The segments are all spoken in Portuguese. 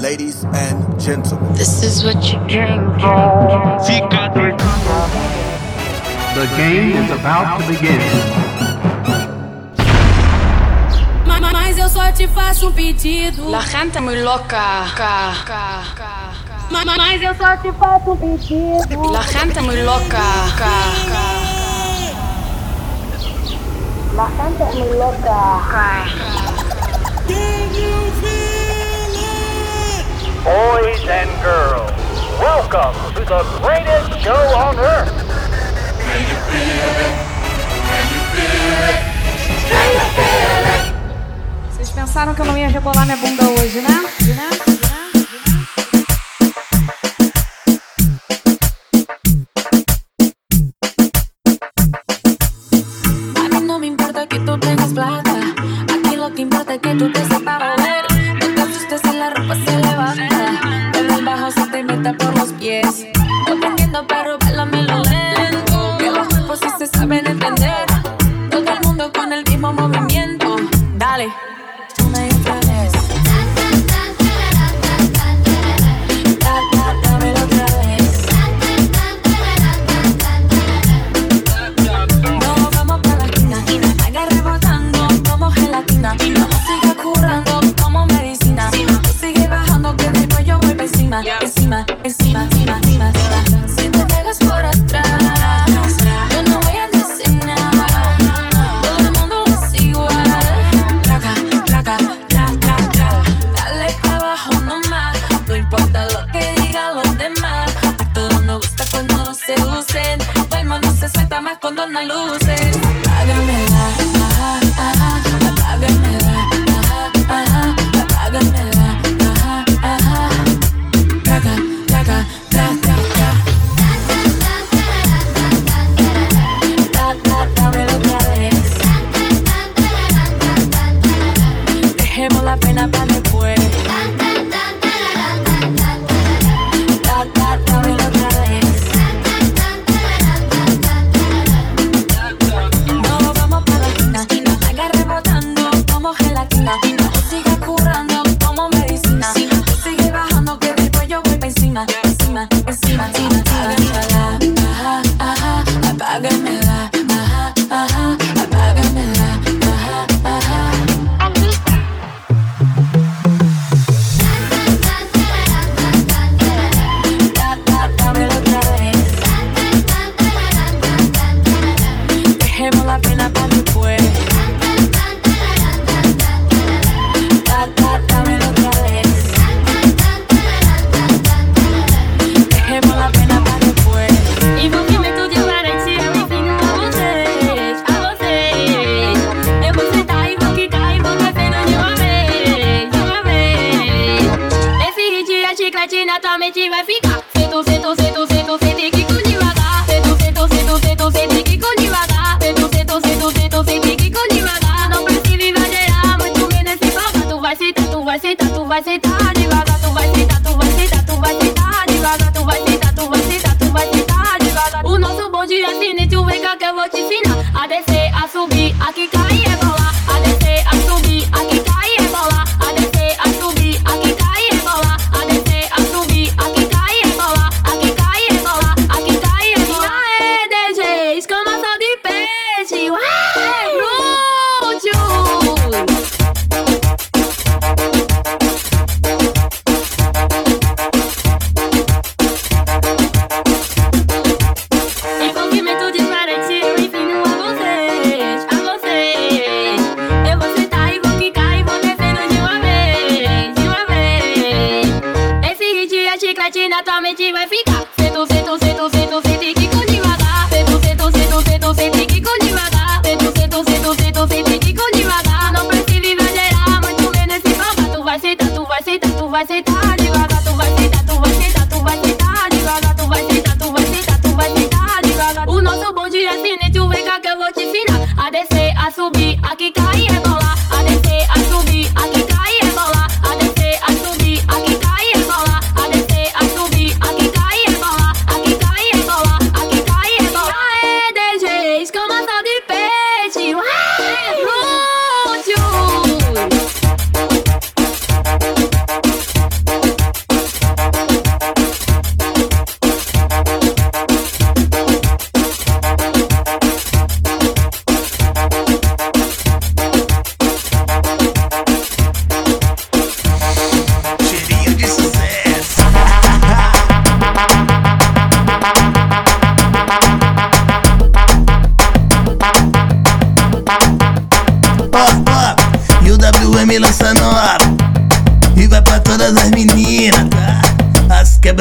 Ladies and gentlemen, this is what you came The game is about to begin. Mas eu só te faço um pedido. La gente muy loca. Ca, ca, ca, Mas eu só te faço um pedido. La gente muy loca. Ca, ca. La gente muy loca. Can you feel it? Boys and girls, welcome to the greatest show on earth. Can you feel it? Can you feel it? Can you feel it? Vocês pensaram que eu não ia rebolar minha bunda hoje, né? né?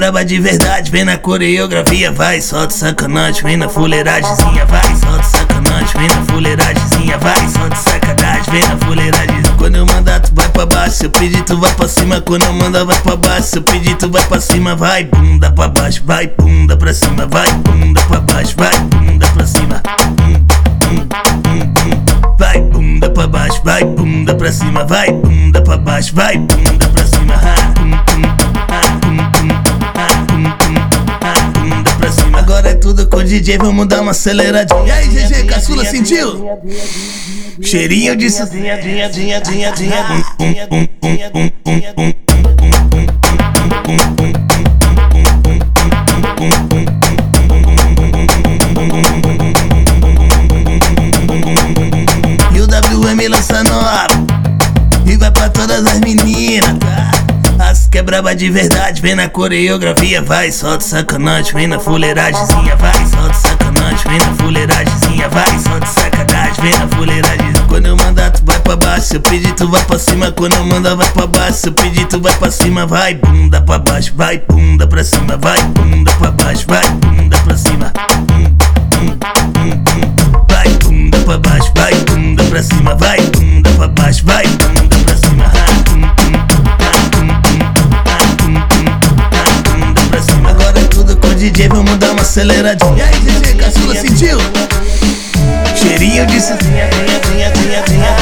Braba de verdade, vem na coreografia, vai, solta sacanagem, vem na fuleiragemzinha, vai, solta sacanagem, vem na fuleiragemzinha, vai, solta sacanagem, vem na fuleiragem. Quando eu mandar, tu vai pra baixo, se eu pedir, tu vai pra cima. Quando eu mandar, vai pra baixo, se eu pedir, tu vai pra cima, vai, bunda pra baixo, vai, bunda pra cima, vai, bunda pra baixo, vai, bunda pra cima. Vai bunda pra baixo, vai bunda pra cima, vai bunda pra baixo, vai bunda pra tudo com o DJ, vamos dar uma aceleradinha. E aí, GG, caçula, sentiu? Cheirinho de. E o WM lança nova E vai pra todas as meninas, tá? As que é de verdade, vem na coreografia Vai, solta sacanagem, vem na fuleiragemzinha Vai, solta sacanagem, vem na fuleiragemzinha Vai, solta sacanagem, vem na fuleiragem. Quando eu mandar, tu vai pra baixo Se eu pedir, tu vai pra cima. Quando eu mandar, vai pra baixo Se eu pedir, tu vai pra cima. Vai, bunda pra baixo, vai, bunda pra cima. Vai, bunda pra baixo, vai, bunda pra cima. Vai, bunda pra baixo, vai, bunda pra cima. Vai, bunda pra baixo, vai, DJ, vamos dar uma aceleradinha. E aí, GG, caçula, sentiu? Cheirinho de sozinha, dinha, dinha, dinha, dinha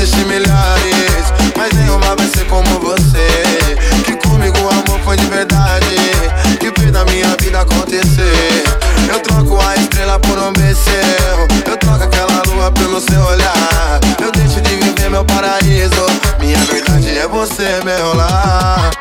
existir milhares Mas nenhuma vai ser como você. Que comigo o amor foi de verdade Que fez da minha vida acontecer. Eu troco a estrela por um beijo Eu troco aquela lua pelo seu olhar. Eu deixo de viver meu paraíso Minha verdade é você, meu lar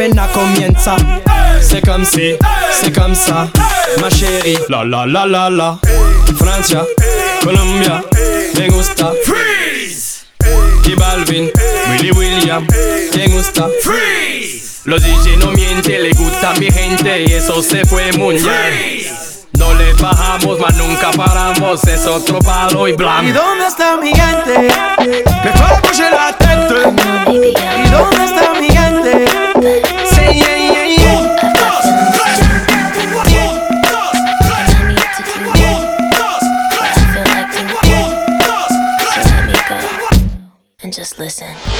apenas comienza. C'est comme si, c'est comme ça, ma chérie. La la la la la. Francia, Colombia, me gusta. Freeze. Y Balvin, Willy William, me gusta. Freeze. Los DJ no mienten, le gusta mi gente y eso se fue mundial. No le bajamos, nunca paramos. Es otro palo y blam. ¿Y dónde está mi gente? Mejor apoye la ¿Y dónde está mi gente? Sí, yeah, yeah, Just listen.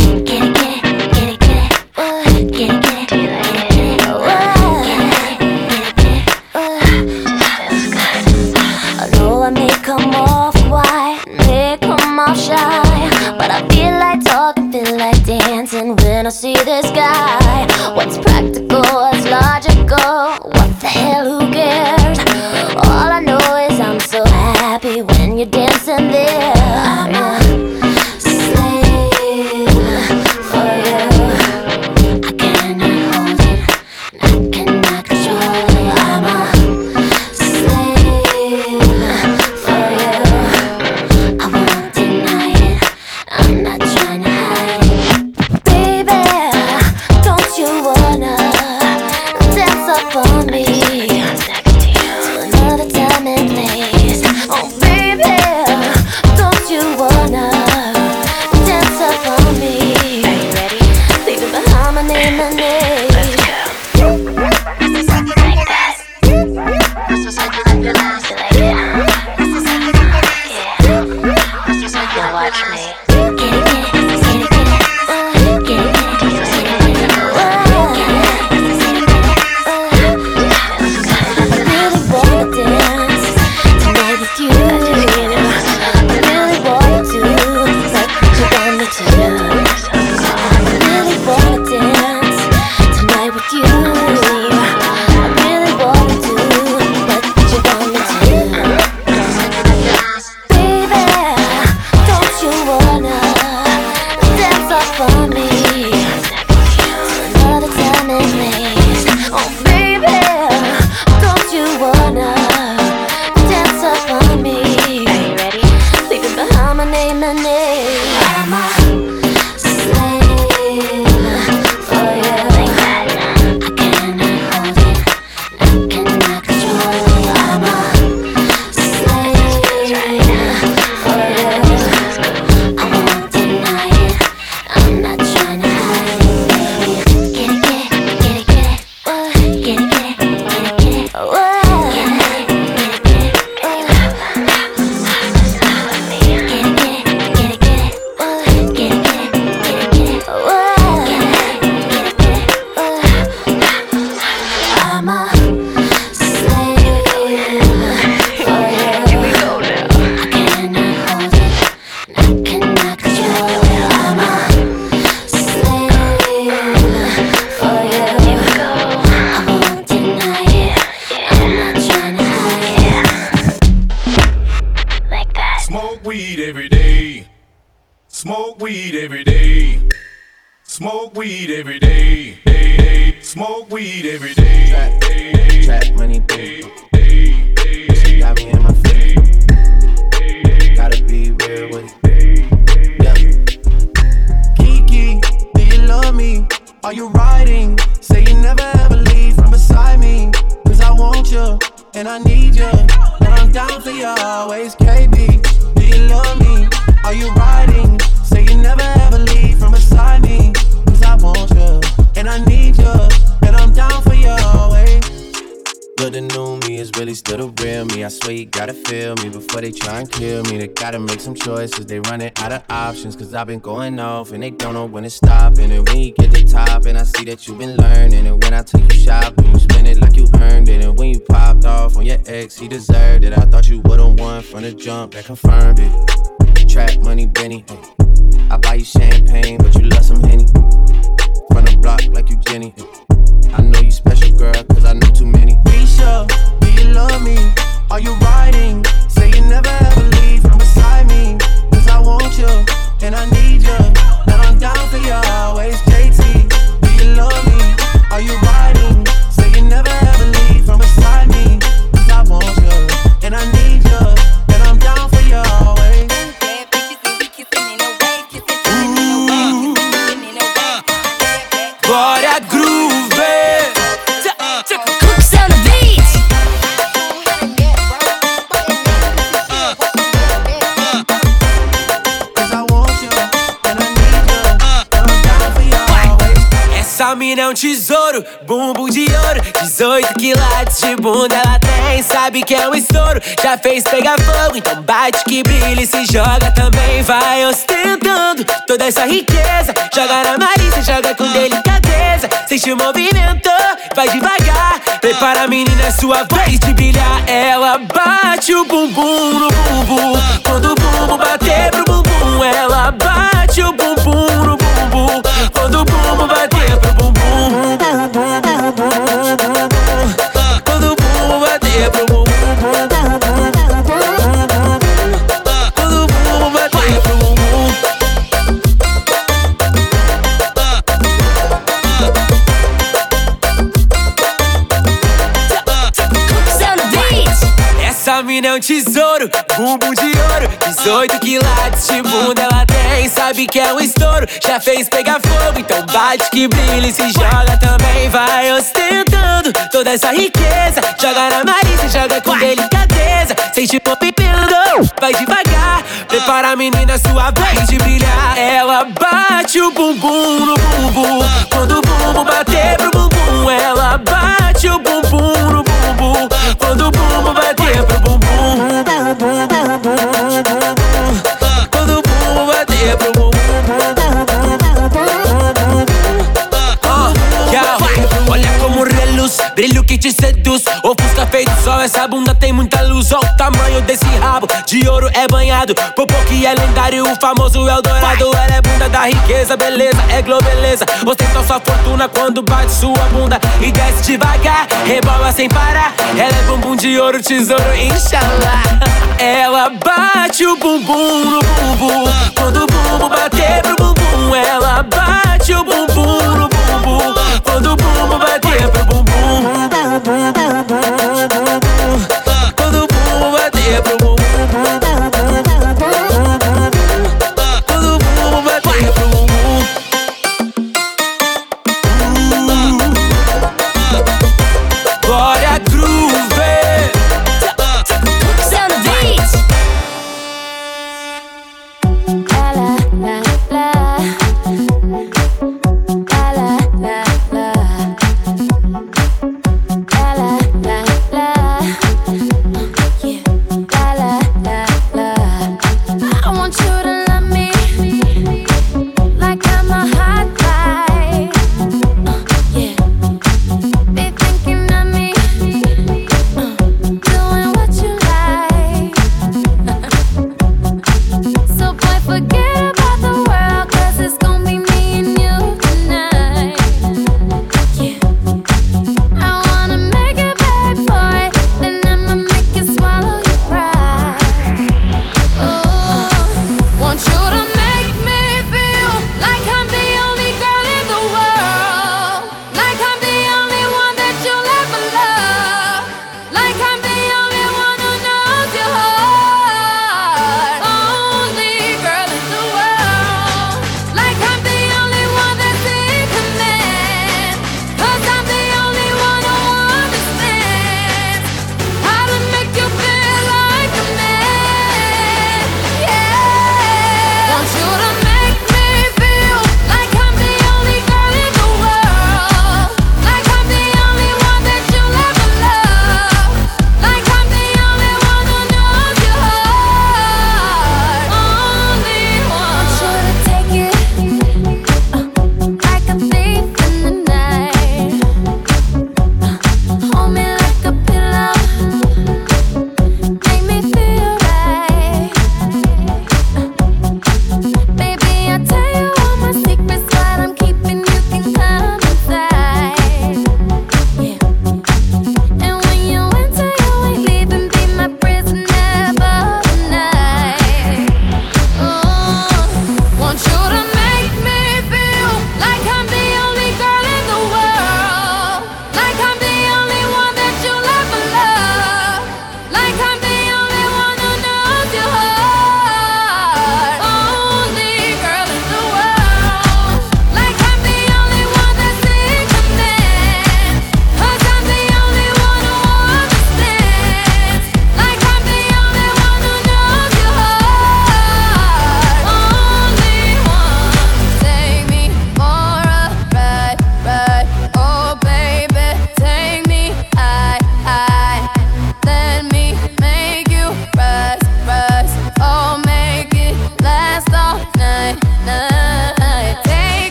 see the sky. it. Get it, get it. They try and kill me. They gotta make some choices. They running out of options. Cause I've been going off and they don't know when to stop. And when you get to top, and I see that you've been learning. And when I take you shopping, you spend it like you earned it. And when you popped off on your ex, he deserved it. I thought you would've won from the jump that confirmed it. Trap money, Benny. I buy you champagne, but you love some Henny. Run the block like you Jenny. I know you special, girl, cause I know too many. Risha, do you love me? Are you riding? never que é um estouro, já fez pegar fogo. Então bate que brilha e se joga também Vai ostentando toda essa riqueza. Joga na malícia, joga com delicadeza. Sente o movimento, vai devagar. Prepara a menina, é sua vez de brilhar. Ela bate o bumbum no bumbum. Quando o bumbum bater pro bumbum Ela bate o bumbum no bumbum. Quando o bumbum bater pro bumbum. Quando o bumbum bater pro bumbum Quando o mina é um tesouro, bumbum de ouro 18 quilates de bunda ela tem Sabe que é um estouro, já fez pegar fogo Então bate que brilha e se joga também Vai ostentando toda essa riqueza. Joga na malícia, joga com delicadeza Sente o movimento, vai devagar. Prepara a menina, sua vez de brilhar. Ela bate o bumbum no bumbum. Quando o bumbum bater pro bumbum Ela bate o bumbum no bumbum. Quando o bumbum bater pro bumbum brilho que te seduz. Ofusca feito sol, essa bunda tem muita luz. Olha o tamanho desse rabo, de ouro é banhado. Popô que é lendário, o famoso Eldorado. Ela é bunda da riqueza, beleza, é globeleza. Ostenta sua fortuna quando bate sua bunda E desce devagar, rebola sem parar. Ela é bumbum de ouro, tesouro, inshallah Ela bate o bumbum no bumbum. Quando o bumbum bater pro bumbum Ela bate o bumbum no bumbum Quando o bumbum bater pro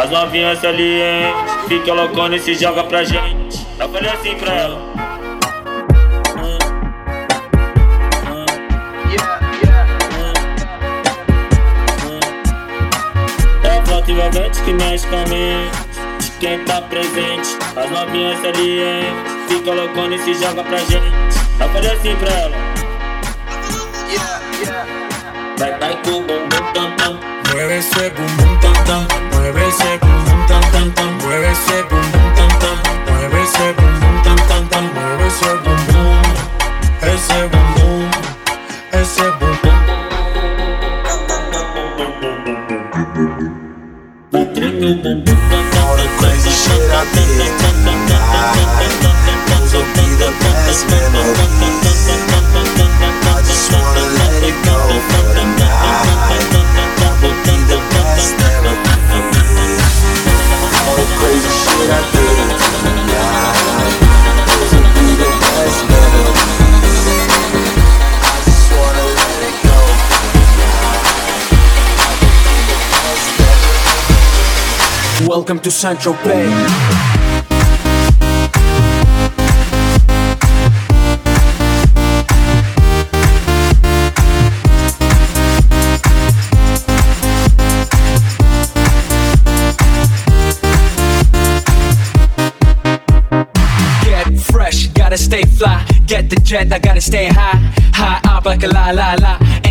As novinhas ali, hein? Fica loucona e se joga pra gente. Eu falei assim pra ela. É a foto envolvente que mexe com a mente de quem tá presente. As novinhas ali, hein? Fica loucona e se joga pra gente. Eu falei assim pra ela. Yeah, yeah. Vai, vai com o bumbum tam tam. Mueve esse bumbum tam tam. muévese, pum, pum, tan, tan, tan, muévese, pum, pum, tan, tan, muévese, pum, welcome to Central Bay. gotta stay fly. Get the jet, I gotta stay high. High up like a la la la.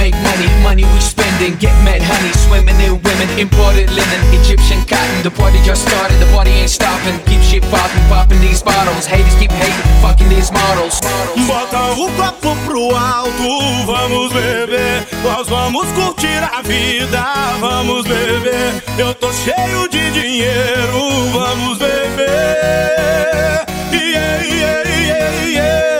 make money, money we spending. Get mad honey, swimming in women, imported linen, Egyptian cotton. The party just started, the party ain't stopping. Keep shit popping, popping these bottles. Haters keep hating, fucking these models. Bota o copo pro alto, vamos beber. Nós vamos curtir a vida, vamos beber. Eu tô cheio de dinheiro, vamos beber. Yeah, yeah, yeah, yeah.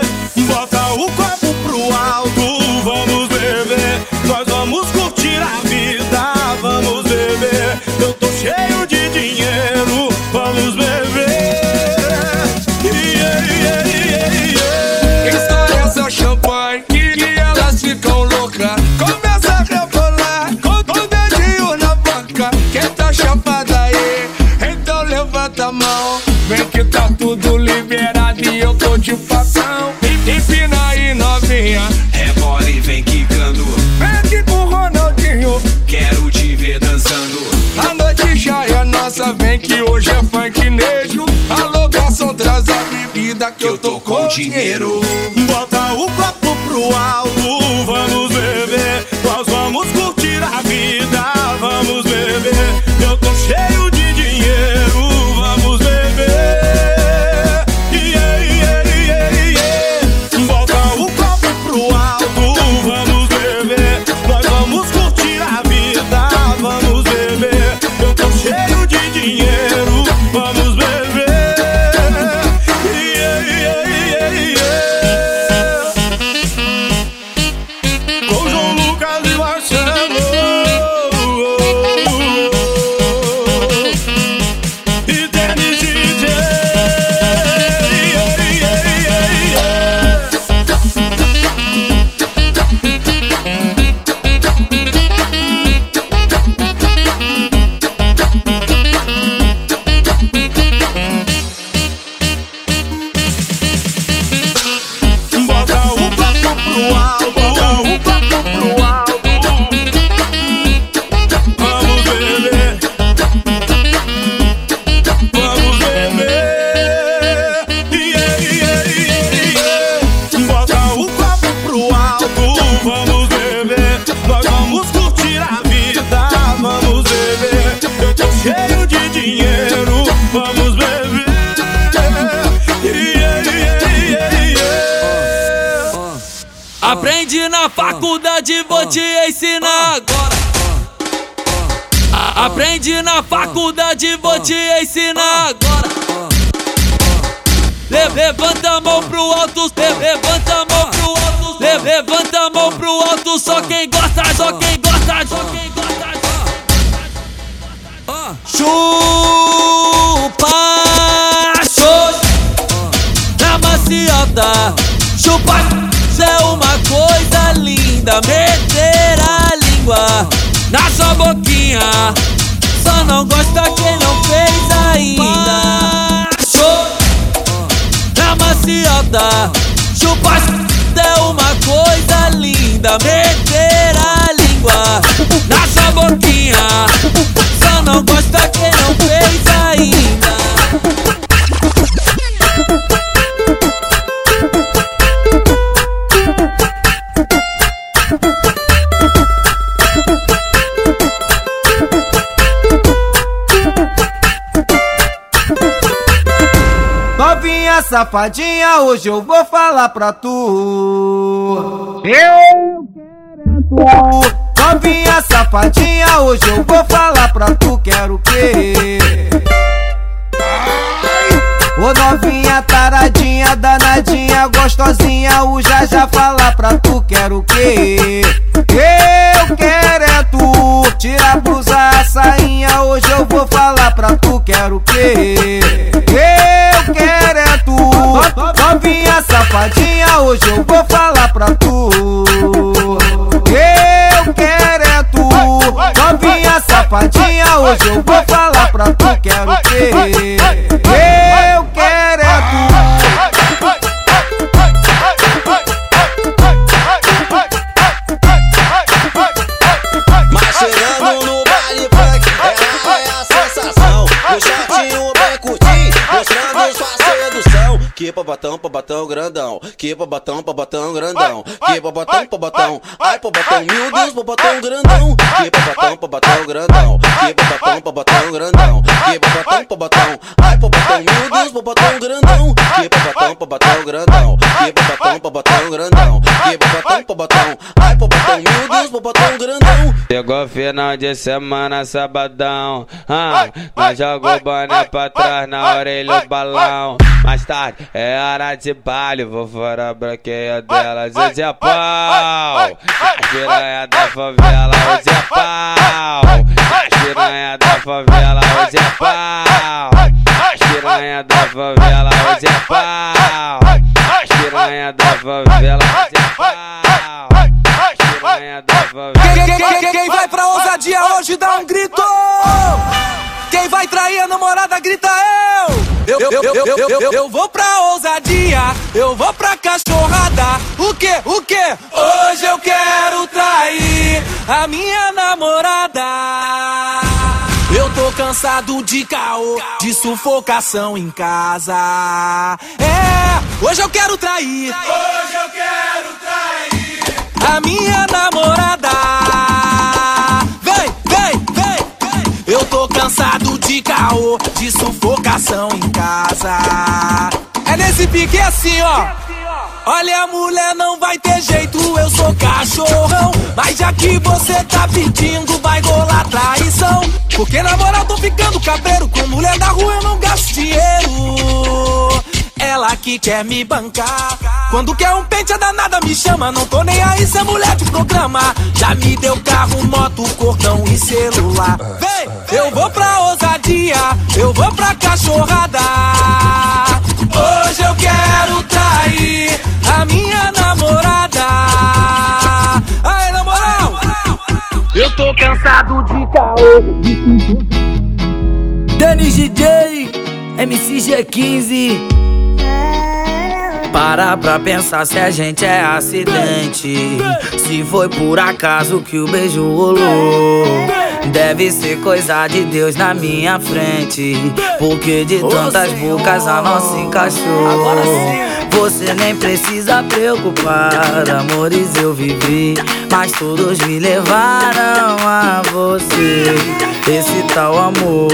Tudo liberado e eu tô de facão. Empina aí, novinha. Rebola e vem quicando. Aqui com Ronaldinho. Quero te ver dançando. A noite já é nossa, vem que hoje é funknejo. Alô, garçom, traz a bebida que eu tô com dinheiro. Bota o copo pro alto, vamos beber. Nós vamos curtir a vida, Novinha safadinha, hoje eu vou falar pra tu. Eu quero tu. Novinha safadinha, hoje eu vou falar pra tu. Quero o quê? Ô novinha taradinha, danadinha, gostosinha, o já já fala pra tu, quero o quê? Eu quero é tu, tira a blusa, a sainha, hoje eu vou falar pra tu, quero o quê? Eu quero tu, novinha safadinha, hoje eu vou falar pra tu. Eu quero é tu, novinha safadinha, hoje eu vou falar pra tu, quero o Que babatão, babatão grandão. Que babatão, babatão grandão. Que babatão, babatão. Ai, babatão, meu Deus, babatão grandão. Que babatão, babatão grandão. Que babatão, babatão grandão. Que babatão, babatão. Ai, babatão, meu Deus, grandão. Que babatão, babatão grandão. Que babatão, babatão grandão. Que babatão, babatão. Ai, Deus, babatão grandão. Chegou final de semana, sabadão. Ah, nós jogou boné pra trás na orelha do balão. Mais tarde é hora de baile, vou fora a branqueia delas. Hoje é pau, piranha da favela. Hoje é pau, piranha da favela. Hoje é pau, piranha da favela. Hoje é pau, piranha da favela. Hoje é pau, piranha. Quem, quem- quem- quem vai pra ousadia hoje dá um grito! Quem vai trair a namorada grita eu! Eu, eu, eu, eu, eu, eu, eu vou pra ousadia, eu vou pra cachorrada. O que? O que? Hoje eu quero trair a minha namorada. Eu tô cansado de caô, de sufocação em casa. É, hoje eu quero trair. Hoje eu quero trair a minha namorada. Vem, vem, vem, vem. Eu tô cansado de caô, de sufocação em casa. É nesse pique assim, ó. Olha, mulher, não vai ter jeito, eu sou cachorrão. Mas já que você tá pedindo, que quer me bancar. Quando quer um pente, a danada me chama. Não tô nem aí se é mulher de programa. Já me deu carro, moto, cordão e celular. Vem, eu vou pra ousadia, eu vou pra cachorrada. Hoje eu quero trair a minha namorada. Ai, na moral, eu tô cansado de caô. Denis DJ, MCG15. Para pra pensar se a gente é acidente. Se foi por acaso que o beijo rolou. Deve ser coisa de Deus na minha frente. Porque de tantas bocas a nossa encaixou. Você nem precisa preocupar, amores eu vivi. Mas todos me levaram a você. Esse tal amor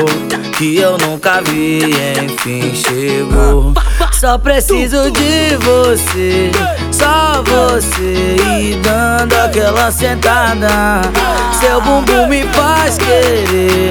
que eu nunca vi, enfim chegou. Só preciso de você, só você e dando aquela sentada. Seu bumbum me faz querer,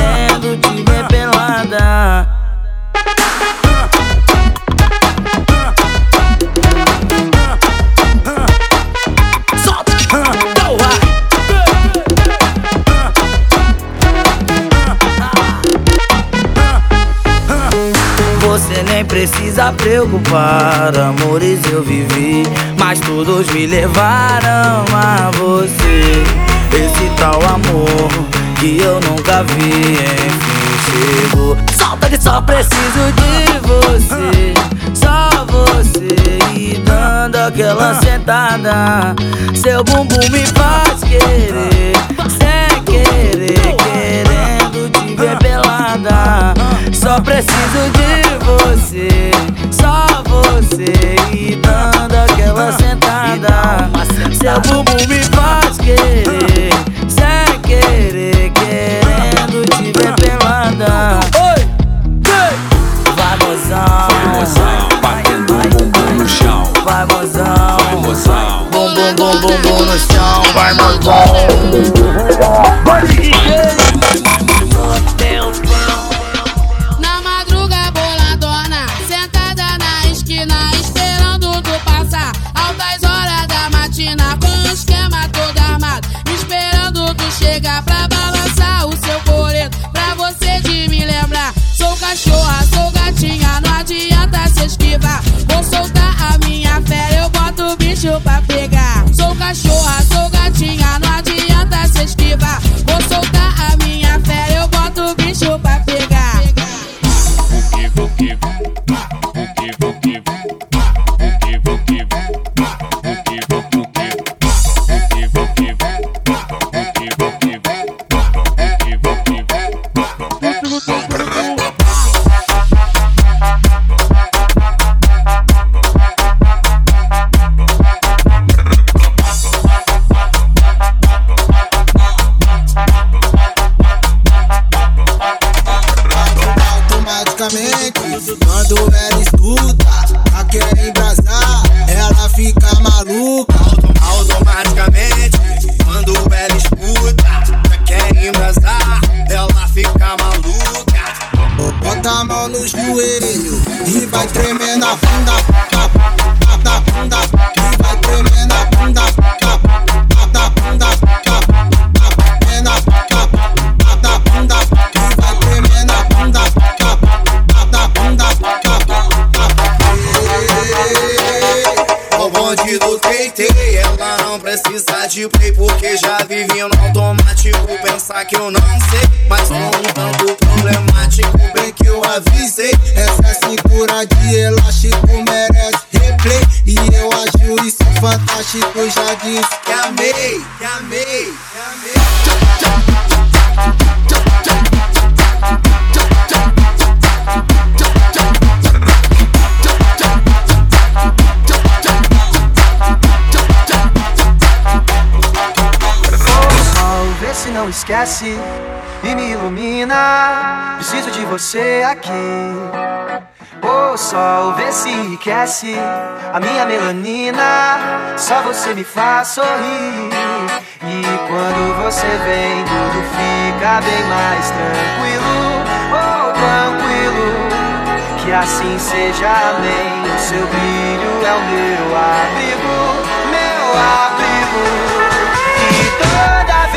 precisa preocupar, amores eu vivi, mas todos me levaram a você. Esse tal amor que eu nunca vi, enfim chegou. Solta que só preciso de você, só você e dando aquela sentada. Seu bumbum me faz querer, sem querer, querendo te ver pelada. Só preciso de você, só você e dando aquela ah, sentada. Seu bumbum me faz querer, sem é querer, querendo te ver ah. pelada. Oi, vai mozão, batendo o bumbum no chão. Vai mozão, vai mozão, bumbum bumbum bumbum no chão. Vai mozão. Você me faz sorrir. E quando você vem, tudo fica bem mais tranquilo. Oh, tranquilo. Que assim seja, amém. O seu brilho é o meu abrigo, meu abrigo. E toda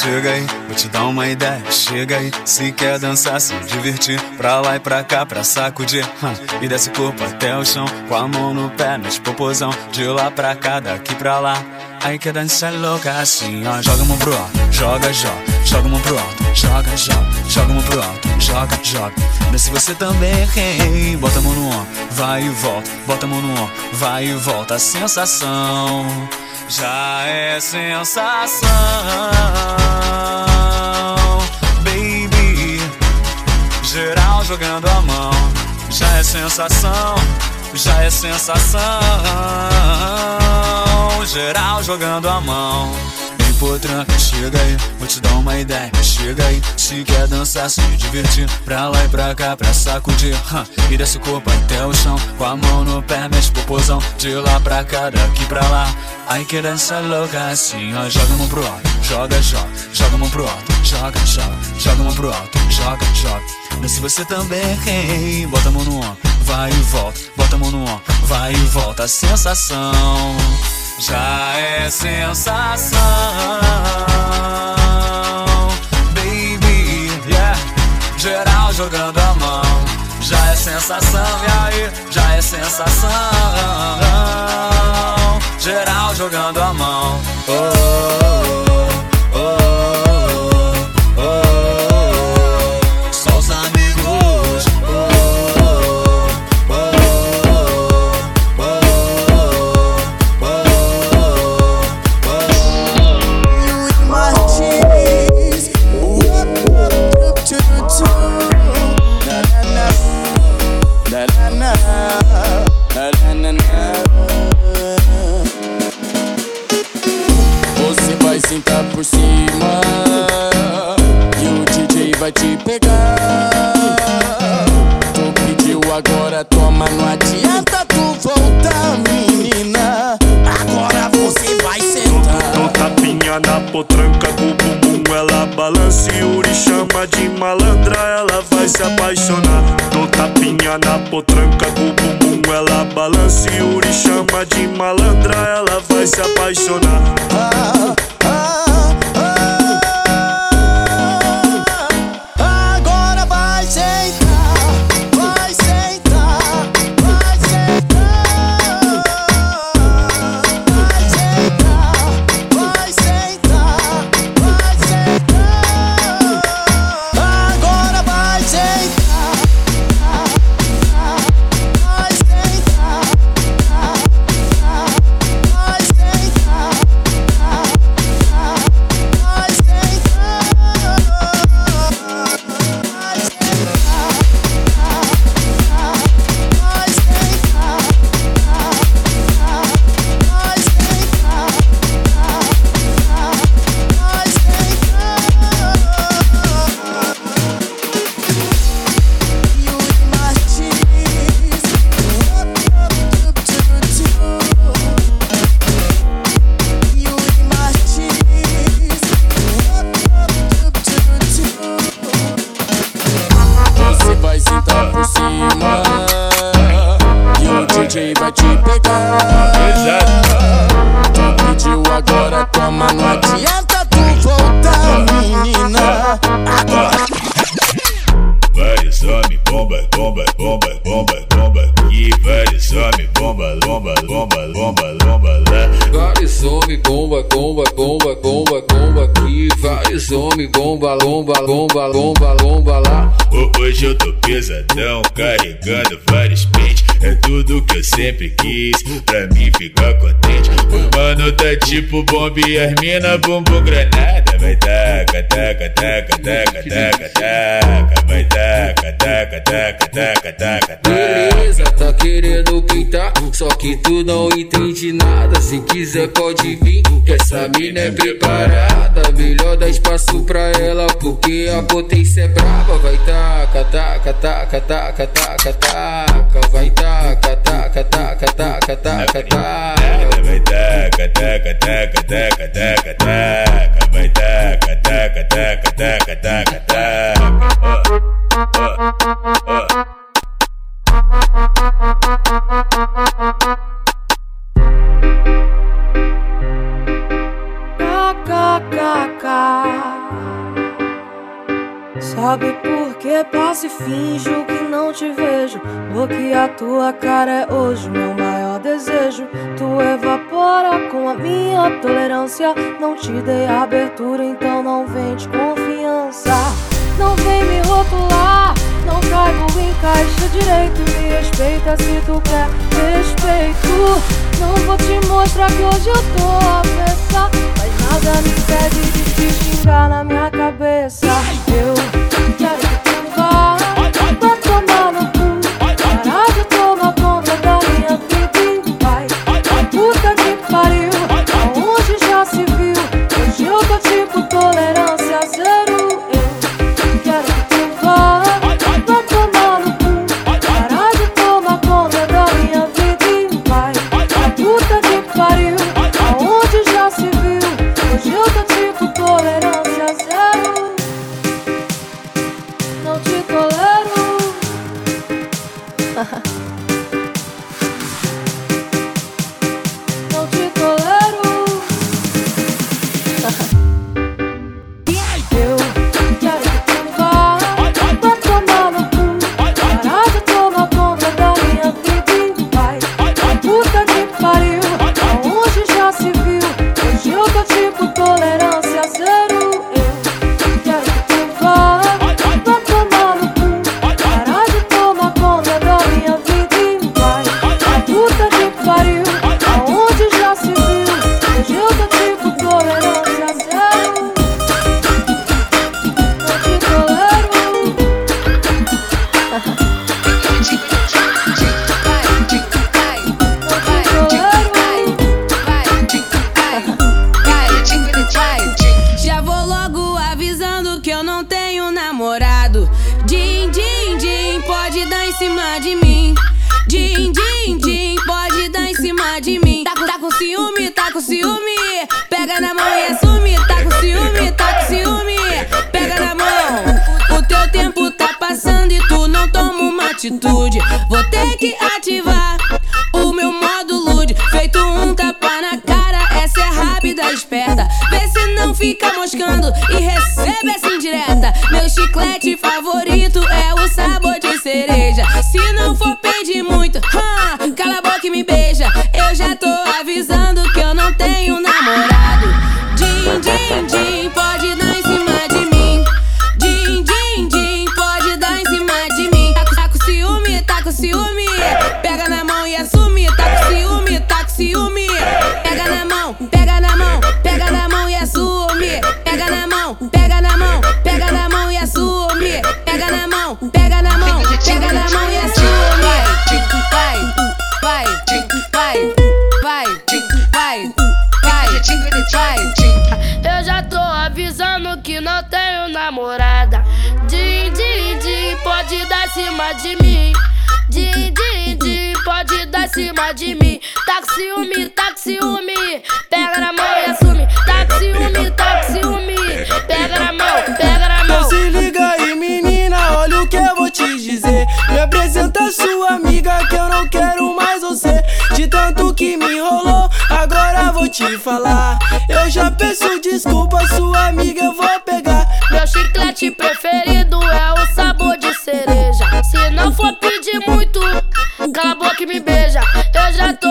Chega aí, vou te dar uma ideia, chega aí. Se quer dançar, se divertir, pra lá e pra cá, pra sacudir. hum, E desce o corpo até o chão, com a mão no pé, nos popozão. De lá pra cá, daqui pra lá. Aí quer dançar louca assim, ó. Joga a mão pro alto, joga, joga, joga a mão pro alto, joga, joga, joga a mão pro alto, joga, joga. Desce você também, hey, bota a mão no ombro, vai e volta, bota a mão no ombro, vai e volta. A sensação já é sensação, baby. Geral jogando a mão, já é sensação, já é sensação. Geral jogando a mão. Vem por tranca, chega aí, vou te dar uma ideia, chega aí. Se quer dançar, se divertir, pra lá e pra cá, pra sacudir. hum, E desce o corpo até o chão, com a mão no pé, mexe popozão. De lá pra cá, daqui pra lá. Ai que dança louca assim, ó. Joga a mão pro alto, joga, joga, joga a mão pro alto, joga, joga, joga a mão pro alto, joga, joga. Desce você também, hey, bota a mão no ombro, vai e volta, bota a mão no ombro, vai e volta. A sensação já é sensação, baby, yeah. Geral jogando a mão, já é sensação, e aí, já é sensação. Geral jogando a mão. Oh, oh, se apaixonar. Lá. Vários homens, bomba, bomba, bomba, bomba, bomba aqui Vários homens, bomba, bomba, bomba, bomba, bomba lá Ho- Hoje eu tô pesadão, carregando vários pentes. É tudo que eu sempre quis, pra mim ficar contente. O mano tá tipo bomba e as mina bumbum granada. Vai taca, taca, taca, taca, taca, taca. Vai taca, taca, taca, taca, taca, taca. Beleza, tá querendo pintar, só que tu não entende nada. Se quiser pode vir, essa mina é preparada. Melhor dar espaço pra ela, porque a potência é brava. Vai taca, taca, taca, taca, taca, taca. Vai taca, taca, taca, taca, taca, taca. Vai taca, taca, taca, taca, taca, taca. Vai taca, taca, taca, taca, taca, taca. KKKK Sabe por que passo e finjo que não te vejo? Porque a tua cara é hoje meu maior desejo. Tu evapora com a minha tolerância. Não te dei abertura, então não vem de confiança. Não vem me rotular, não caibo em caixa direito. Me respeita se tu quer respeito. Não vou te mostrar que hoje eu tô avessa. Nada me impede de te xingar na minha cabeça. Eu falar. Eu já peço desculpa, sua amiga eu vou pegar. Meu chiclete preferido é o sabor de cereja. Se não for pedir muito, acabou a boca me beija. Eu já tô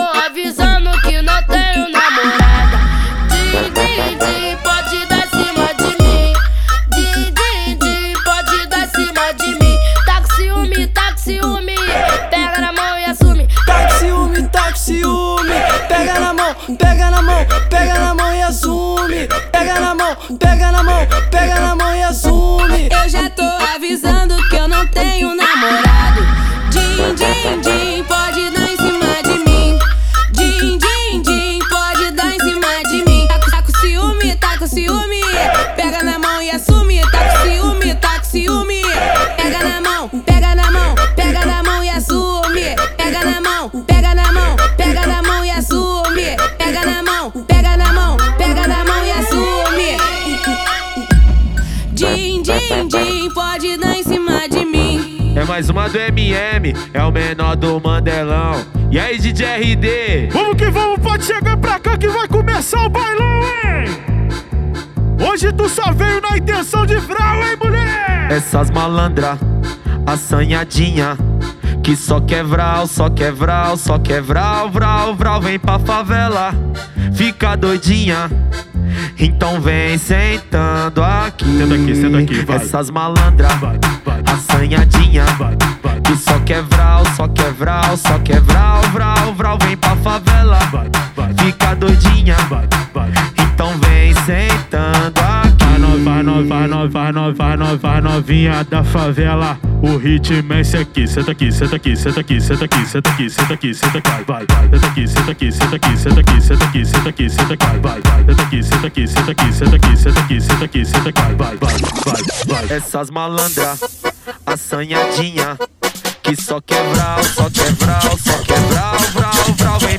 do MM, é o menor do Mandelão. E aí, DJ RD? Vamos que vamos, pode chegar pra cá que vai começar o bailão, hein? Hoje tu só veio na intenção de vral, hein, mulher? Essas malandra, assanhadinha. Que só quebral, só quebral, só quebral, vral, vral, vem pra favela, fica doidinha. Então vem sentando aqui. Senta aqui, senta aqui, vai. Essas malandras. Vai, vai assanhadinha. e só quebral, é só quebral, é só quebral, é vral, vral, vem pra favela. Fica doidinha, então vem sentando A a nova, nova, nova, nova, novinha da favela. O ritmo é esse aqui, senta aqui, senta aqui, senta aqui, senta aqui, senta aqui, senta aqui, senta aqui, vai, vai, senta aqui, senta aqui, senta aqui, senta aqui, senta aqui, senta aqui, senta aqui, vai, vai, senta aqui, senta aqui, senta aqui, senta aqui, senta aqui, senta aqui, senta aqui, vai, vai, vai, vai. Essas malandras, assanhadinha, que só quebral, só quebral, só quebral, vral, vral, vem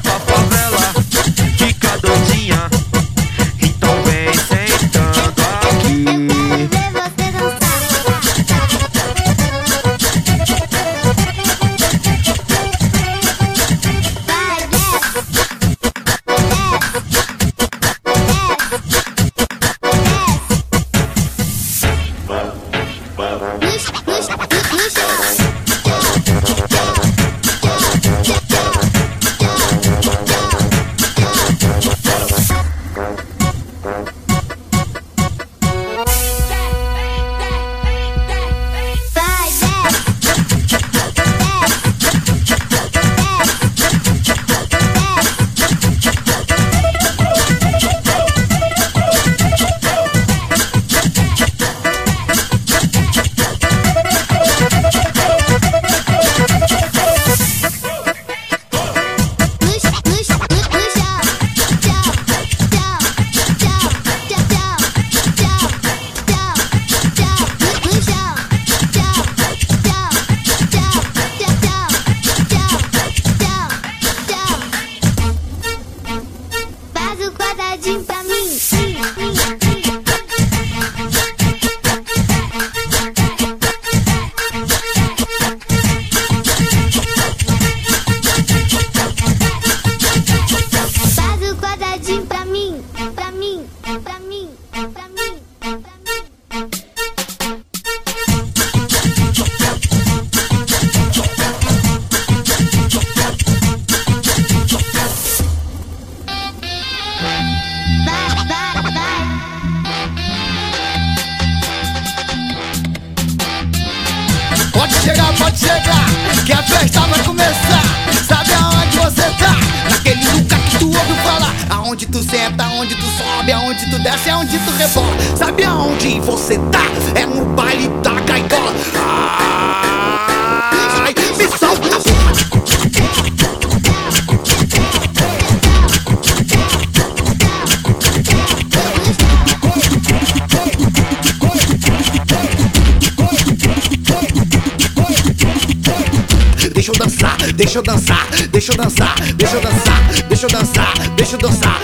deixa eu dançar.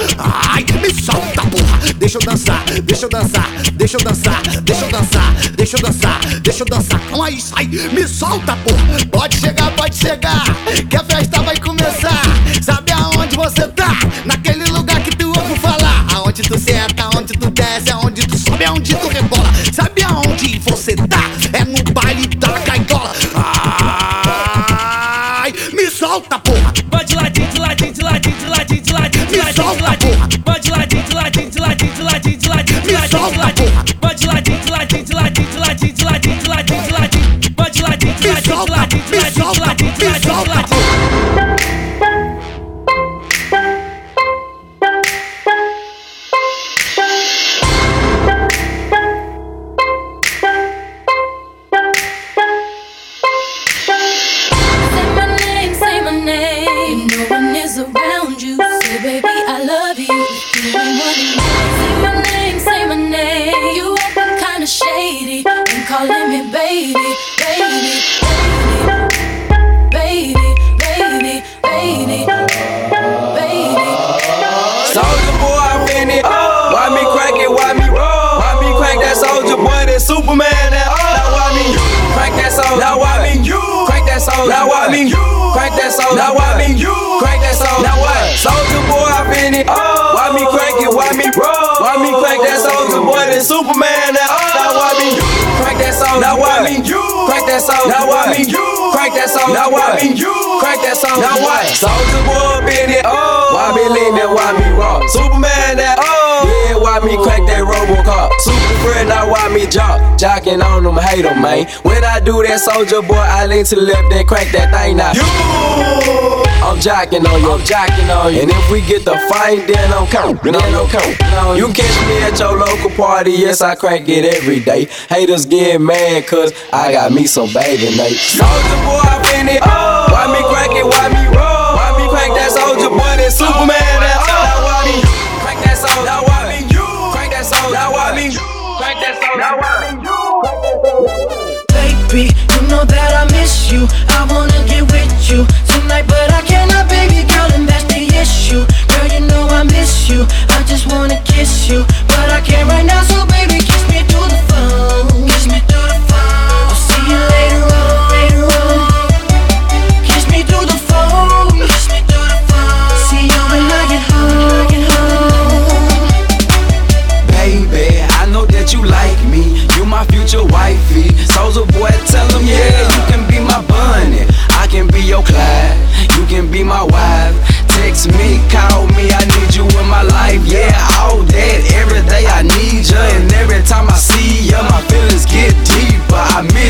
Ai, me solta, porra. Deixa eu dançar, deixa eu dançar, deixa eu dançar, deixa eu dançar, deixa eu dançar, deixa eu dançar. Calma aí, sai, me solta, porra. Soldier boy, I been it. Why me crack it? Why me roll? Why me crank that soldier boy? That Superman? That now why me crank that soldier? Now why me crank that soldier? Now why me crank that soldier? Now why me crank that soldier? Now what? Soldier boy, I been it. Oh. Why me crank it? Why me roll? Why me crank that soldier boy? That Superman? That now why me crank that soldier? Now why me crank that soldier? Now why me crank that soldier? Now why me crank that soldier? Now what? Soldier boy, been it. Oh. Why me lean that? Why me rock? Superman? That Oh. yeah, why me crack that Robocop? Super friend, now why me jock? Jocking on them, hate them, man. When I do that soldier boy, I lean to the left and crank that thing now. I'm jocking on you, I'm jocking on you. And if we get the fight, then I'm count, then I'm count. You catch me at your local party, yes, I crank it every day. Haters get mad, cause I got me some baby Nate. Soldier boy, I been it. Why me crank it, why me roll? Why me crank that soldier boy, that Superman? You. I wanna get with you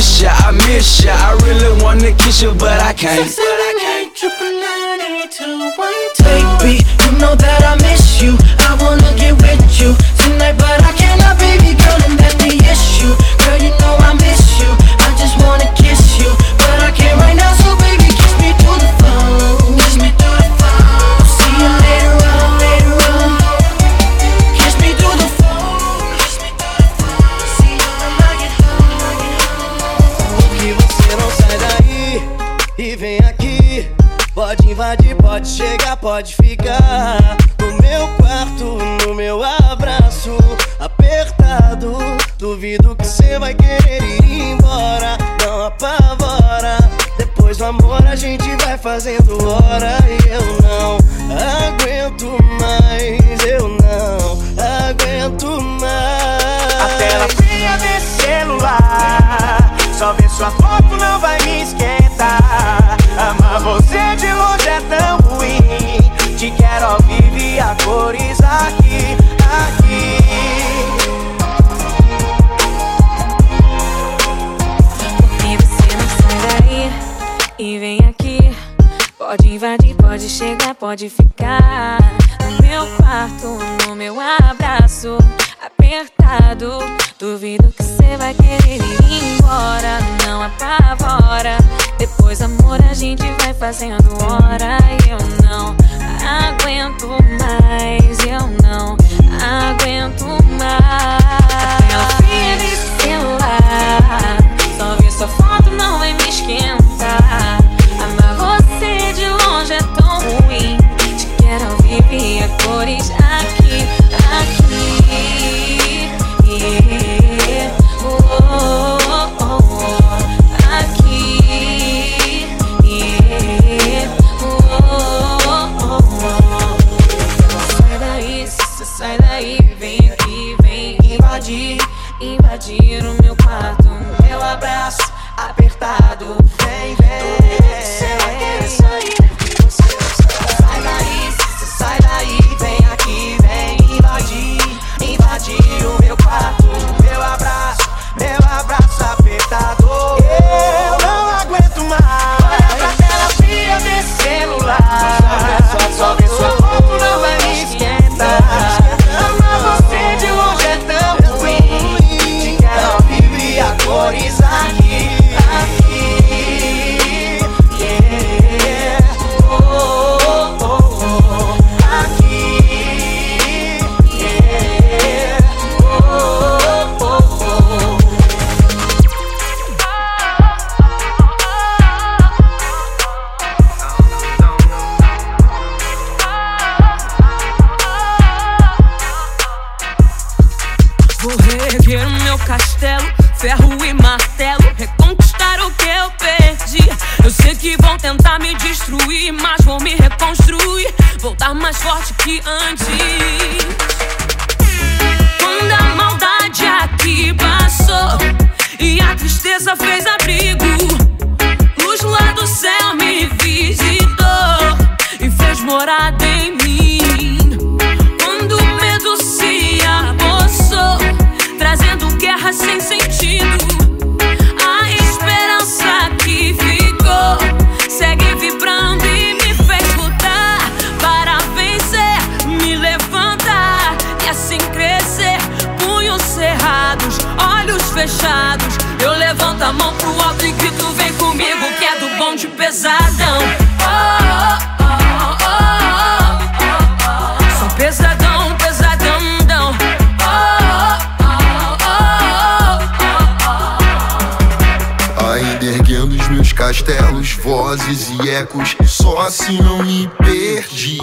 miss you, I miss you. I really wanna kiss you, but I can't. Baby, you know that I miss you. Depois do amor a gente vai fazendo hora e eu não aguento mais, eu não aguento mais. A tela fria desse celular Só ver sua foto não vai me esquentar Amar você de longe é tão ruim Te quero ao vivo e a cores aqui, aqui Pode chegar, pode ficar no meu quarto, no meu abraço apertado. Duvido que cê vai querer ir embora, não apavora. Depois, amor, a gente vai fazendo hora eu não aguento mais, eu não aguento mais. Minha filha de celular, só ver sua foto não vai me esquentar. Amar você de longe é tão e a cores aqui, aqui. Aqui. Sai daí, sai daí, vem aqui, vem invadir, invadir o meu quarto, meu abraço apertado. Vem, vem, cê vai querer sair. Sai a tristeza fez abrigo, mão pro alto e grito: Vem comigo, que é do bom de pesadão. Oh, oh, oh. Sou pesadão, pesadão, dão. Ainda erguendo os meus castelos, vozes e ecos, só assim não me perdi.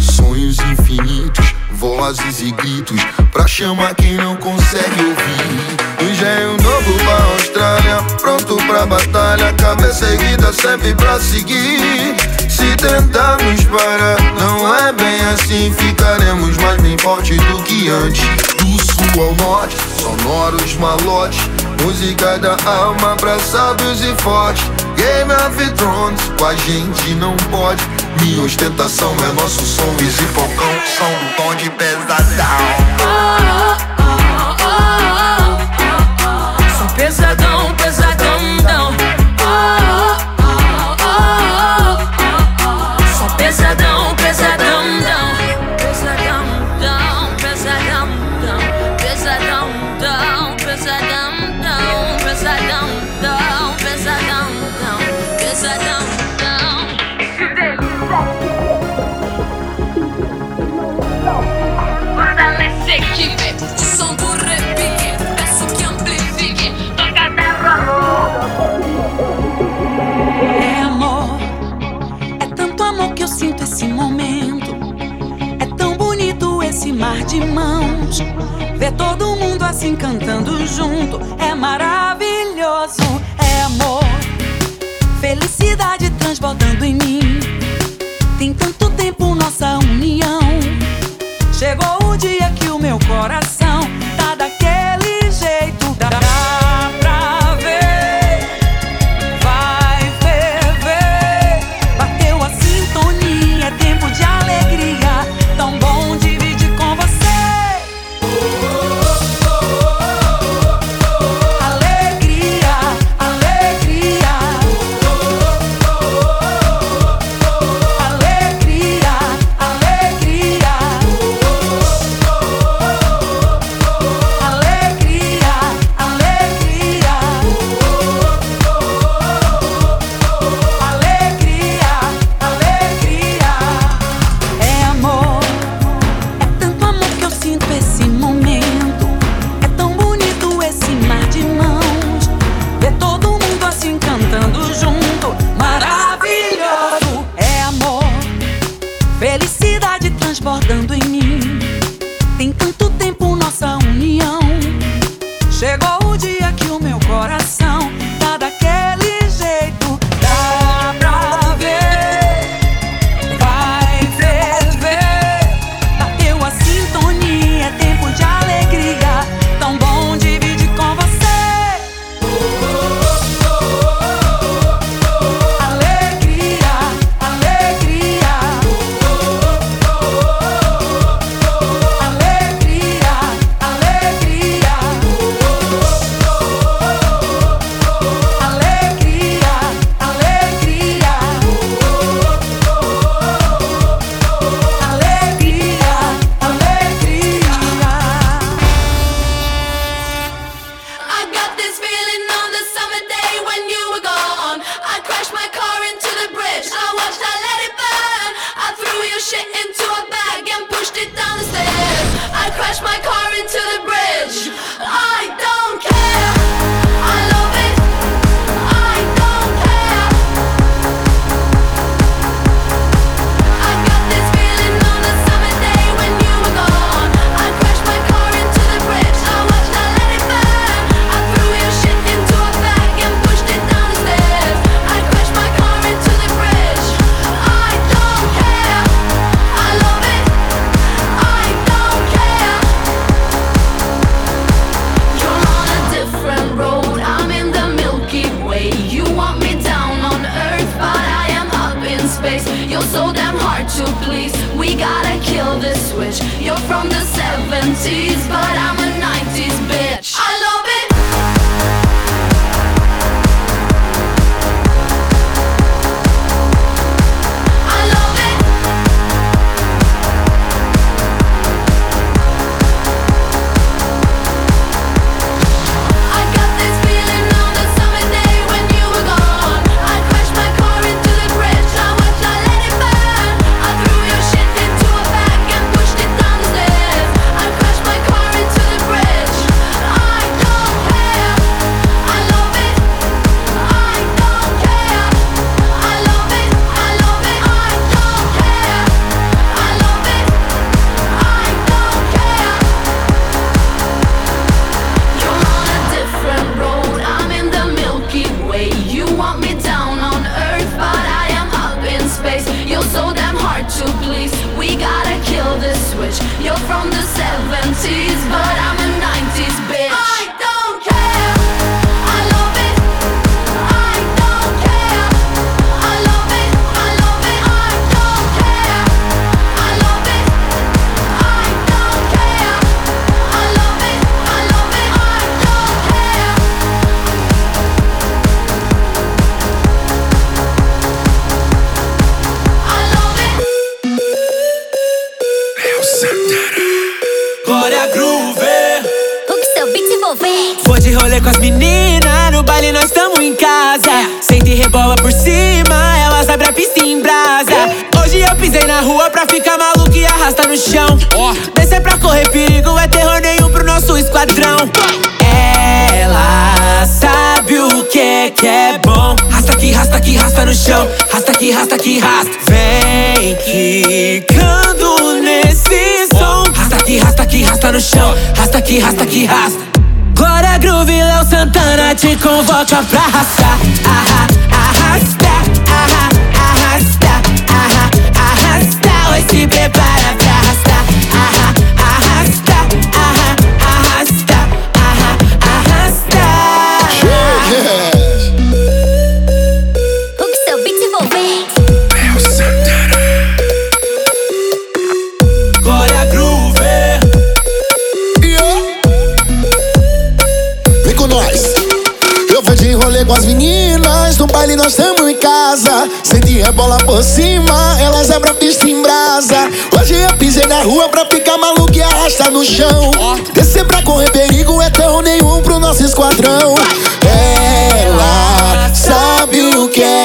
Sonhos infinitos, vozes e gritos, pra chamar quem não consegue ouvir. Engenho novo pra Austrália, pronto pra batalha, cabeça erguida sempre pra seguir. Se tentarmos parar, não é bem assim, ficaremos mais bem forte do que antes. Do sul ao norte, sonoros malotes, música da alma pra sábios e fortes. Game of Thrones, com a gente não pode. Minha ostentação é nosso som, Easy Falcão, som do tom de pesadão. Sou pesadão, pesadão, assim cantando junto é maravilhoso. É amor, felicidade transbordando em mim.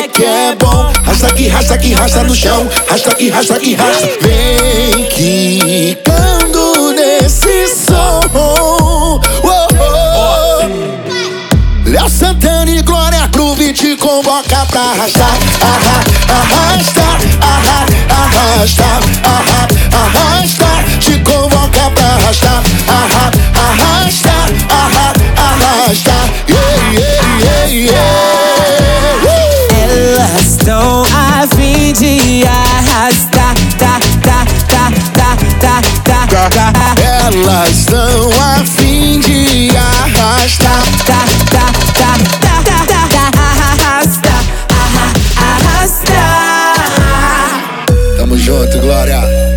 que é bom. Rasta que rasta que rasta no chão. Rasta que rasta que rasta. Vem quicando nesse som. Oh, oh. Léo Santana e Glória Groove te convoca pra arrastar. Arra, arrasta, arra, arrasta, arra. Te convoca pra arrastar. Arra, arrasta, arra. Yeah, yeah, yeah, yeah. se arrastar, tá, tá, tá, tá, tá, tá, tá. Elas estão a fim de arrastar, tá, tá, tá, tá, tá, tá, tá, arrastar, arrastar. Tamo junto, Glória.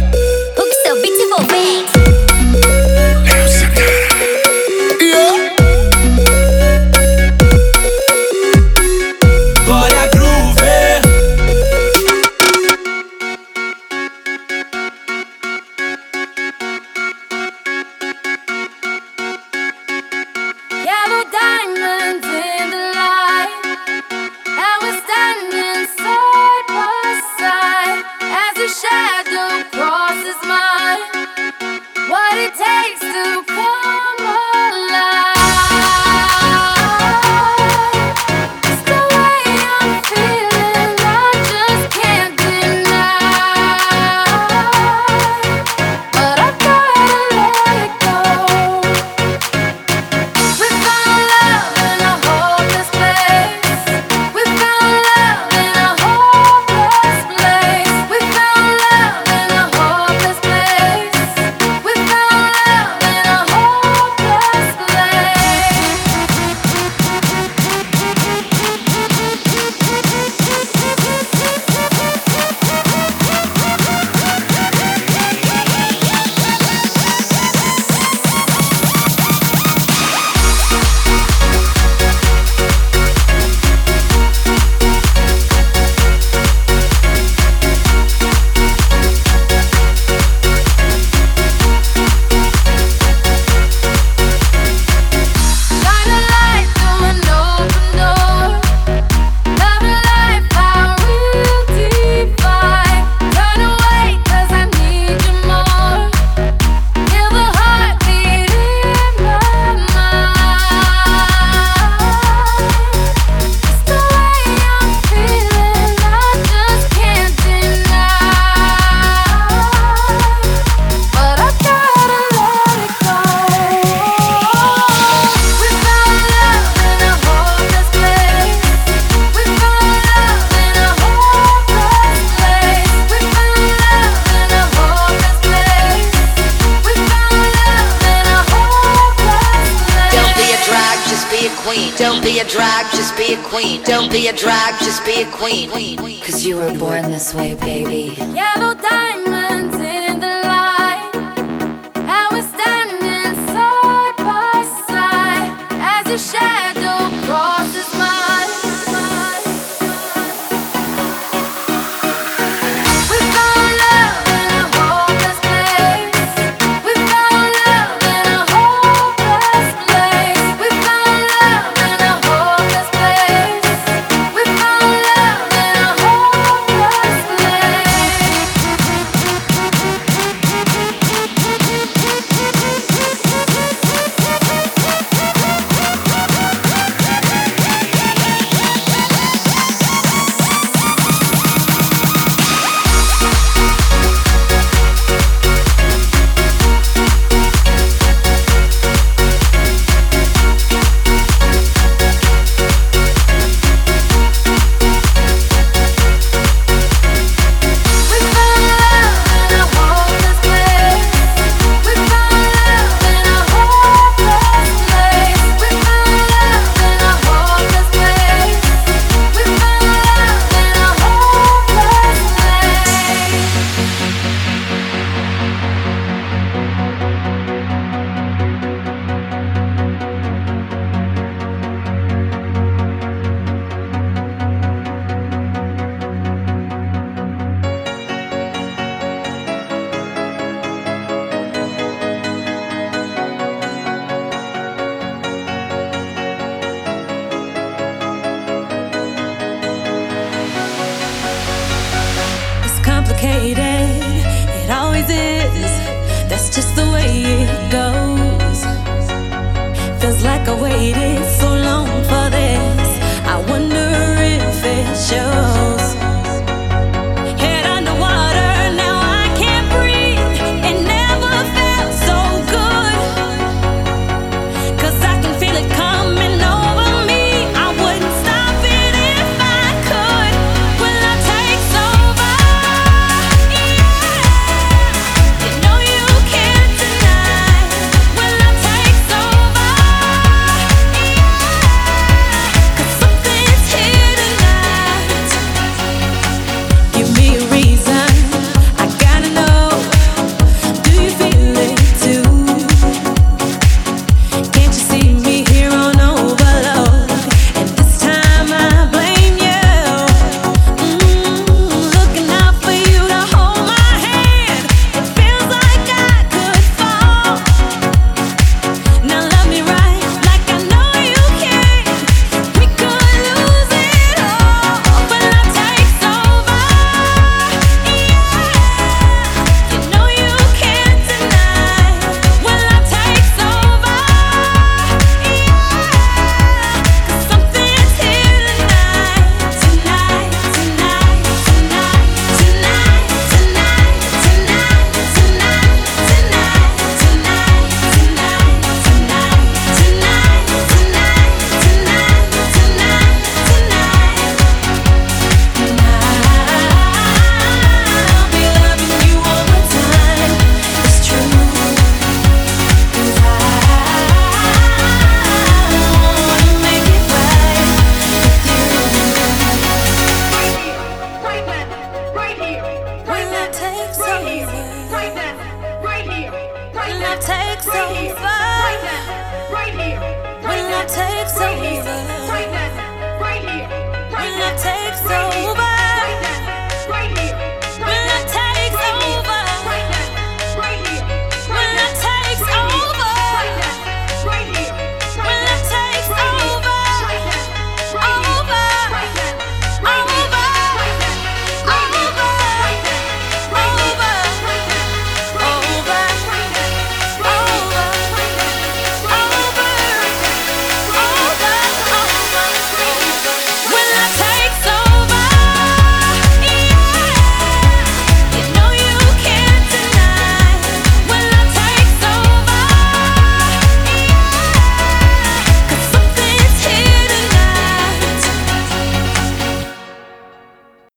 Queen. Queen.